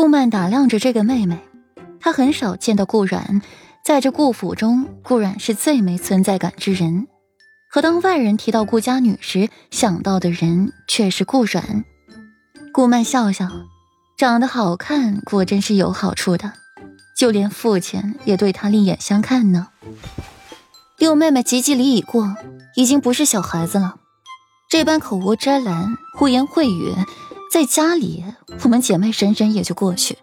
顾曼打量着这个妹妹，她很少见到顾阮，在这顾府中，顾阮是最没存在感之人。可当外人提到顾家女时，想到的人却是顾阮。顾曼笑笑，长得好看果真是有好处的，就连父亲也对她另眼相看呢。六妹妹及笄礼已过，已经不是小孩子了，这般口无遮拦、胡言秽语。在家里，我们姐妹忍忍也就过去；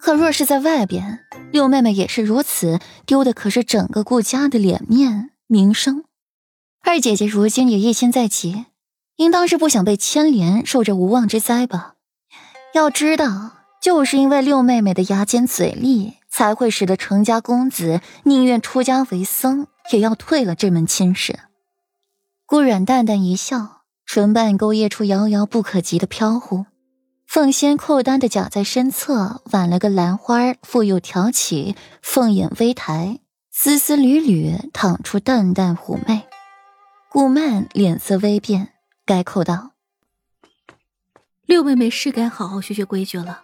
可若是在外边，六妹妹也是如此，丢的可是整个顾家的脸面名声。二姐姐如今也一心在即，应当是不想被牵连，受这无妄之灾吧？要知道，就是因为六妹妹的牙尖嘴利，才会使得程家公子宁愿出家为僧，也要退了这门亲事。顾阮淡淡一笑。唇瓣勾曳出遥遥不可及的飘忽，凤仙扣单的夹在身侧，挽了个兰花，复又挑起，凤眼微抬，丝丝缕缕淌出淡淡妩媚。顾曼脸色微变，改口道：“六妹妹是该好好学学规矩了，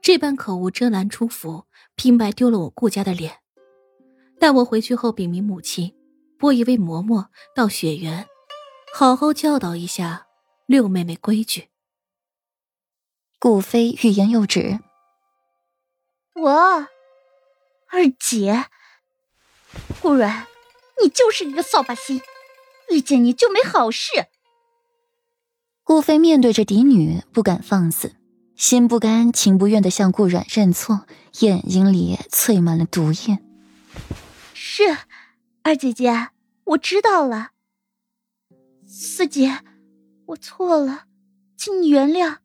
这般口无遮拦出府，平白丢了我顾家的脸。待我回去后禀明母亲，拨一位嬷嬷到雪原。”好好教导一下六妹妹规矩。顾飞欲言又止。我二姐，顾软，你就是一个扫把星，遇见你就没好事。顾飞面对着嫡女，不敢放肆，心不甘情不愿的向顾软认错，眼睛里淬满了毒液。是，二姐姐，我知道了。四姐，我错了，请你原谅。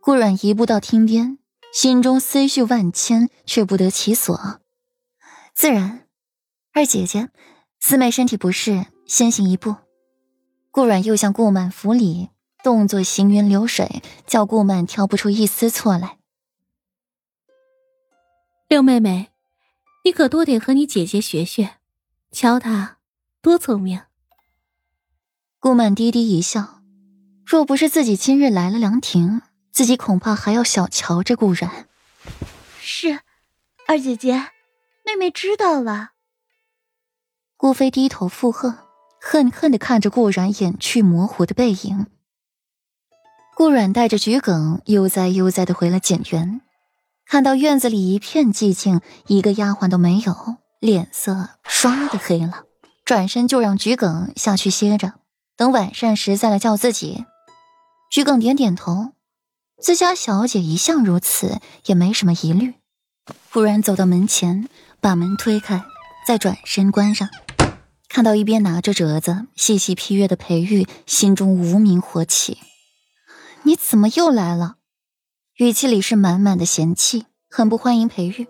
顾阮移步到厅边，心中思绪万千，却不得其所。自然，二姐姐，四妹身体不适，先行一步。顾阮又向顾满扶礼，动作行云流水，叫顾满挑不出一丝错来。六妹妹，你可多得和你姐姐学学，瞧她多聪明。顾曼低低一笑，若不是自己今日来了凉亭，自己恐怕还要小瞧这顾然。是，二姐姐，妹妹知道了。顾飞低头附和，恨恨的看着顾然远去模糊的背影。顾阮带着桔梗悠哉悠哉的回了简园，看到院子里一片寂静，一个丫鬟都没有，脸色唰的黑了，转身就让桔梗下去歇着。等晚膳时再来叫自己。桔梗点点头，自家小姐一向如此，也没什么疑虑。忽然走到门前，把门推开，再转身关上，看到一边拿着折子细细批阅的裴玉，心中无名火起。你怎么又来了？语气里是满满的嫌弃，很不欢迎裴玉。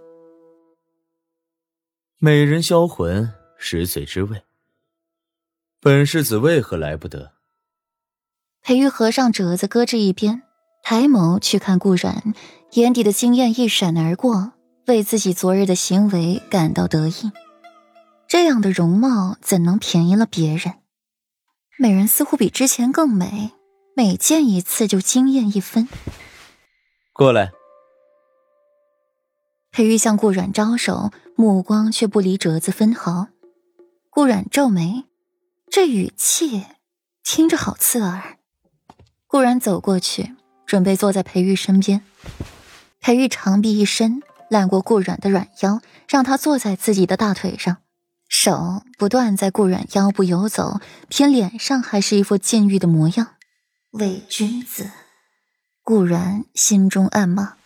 美人销魂，十岁之位。本世子为何来不得？裴玉合上折子，搁置一边，抬眸去看顾然，眼底的惊艳一闪而过，为自己昨日的行为感到得意。这样的容貌怎能便宜了别人？美人似乎比之前更美，每见一次就惊艳一分。过来。裴玉向顾阮招手，目光却不离折子分毫。顾阮皱眉。这语气听着好刺耳。顾然走过去，准备坐在裴玉身边。裴玉长臂一伸，揽过顾然的软腰，让他坐在自己的大腿上，手不断在顾然腰部游走，偏脸上还是一副禁欲的模样。伪君子！顾然心中暗骂：“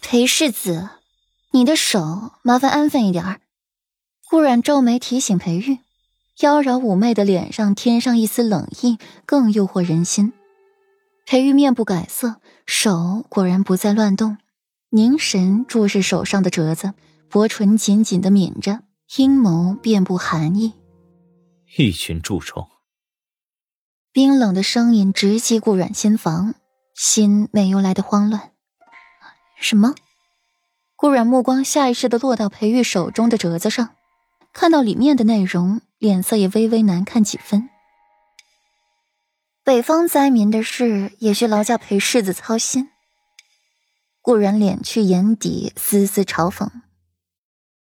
裴世子，你的手麻烦安分一点儿。”顾然皱眉提醒裴玉。妖娆妩媚的脸上添上一丝冷意，更诱惑人心。裴玉面不改色，手果然不再乱动，凝神注视手上的折子，薄唇紧紧的抿着，阴谋遍布寒意。一群蛀虫。冰冷的声音直击顾阮心房，心没由来的慌乱。什么？顾阮目光下意识的落到裴玉手中的折子上，看到里面的内容。脸色也微微难看几分。北方灾民的事，也需劳驾陪世子操心。顾然敛去眼底丝丝嘲讽。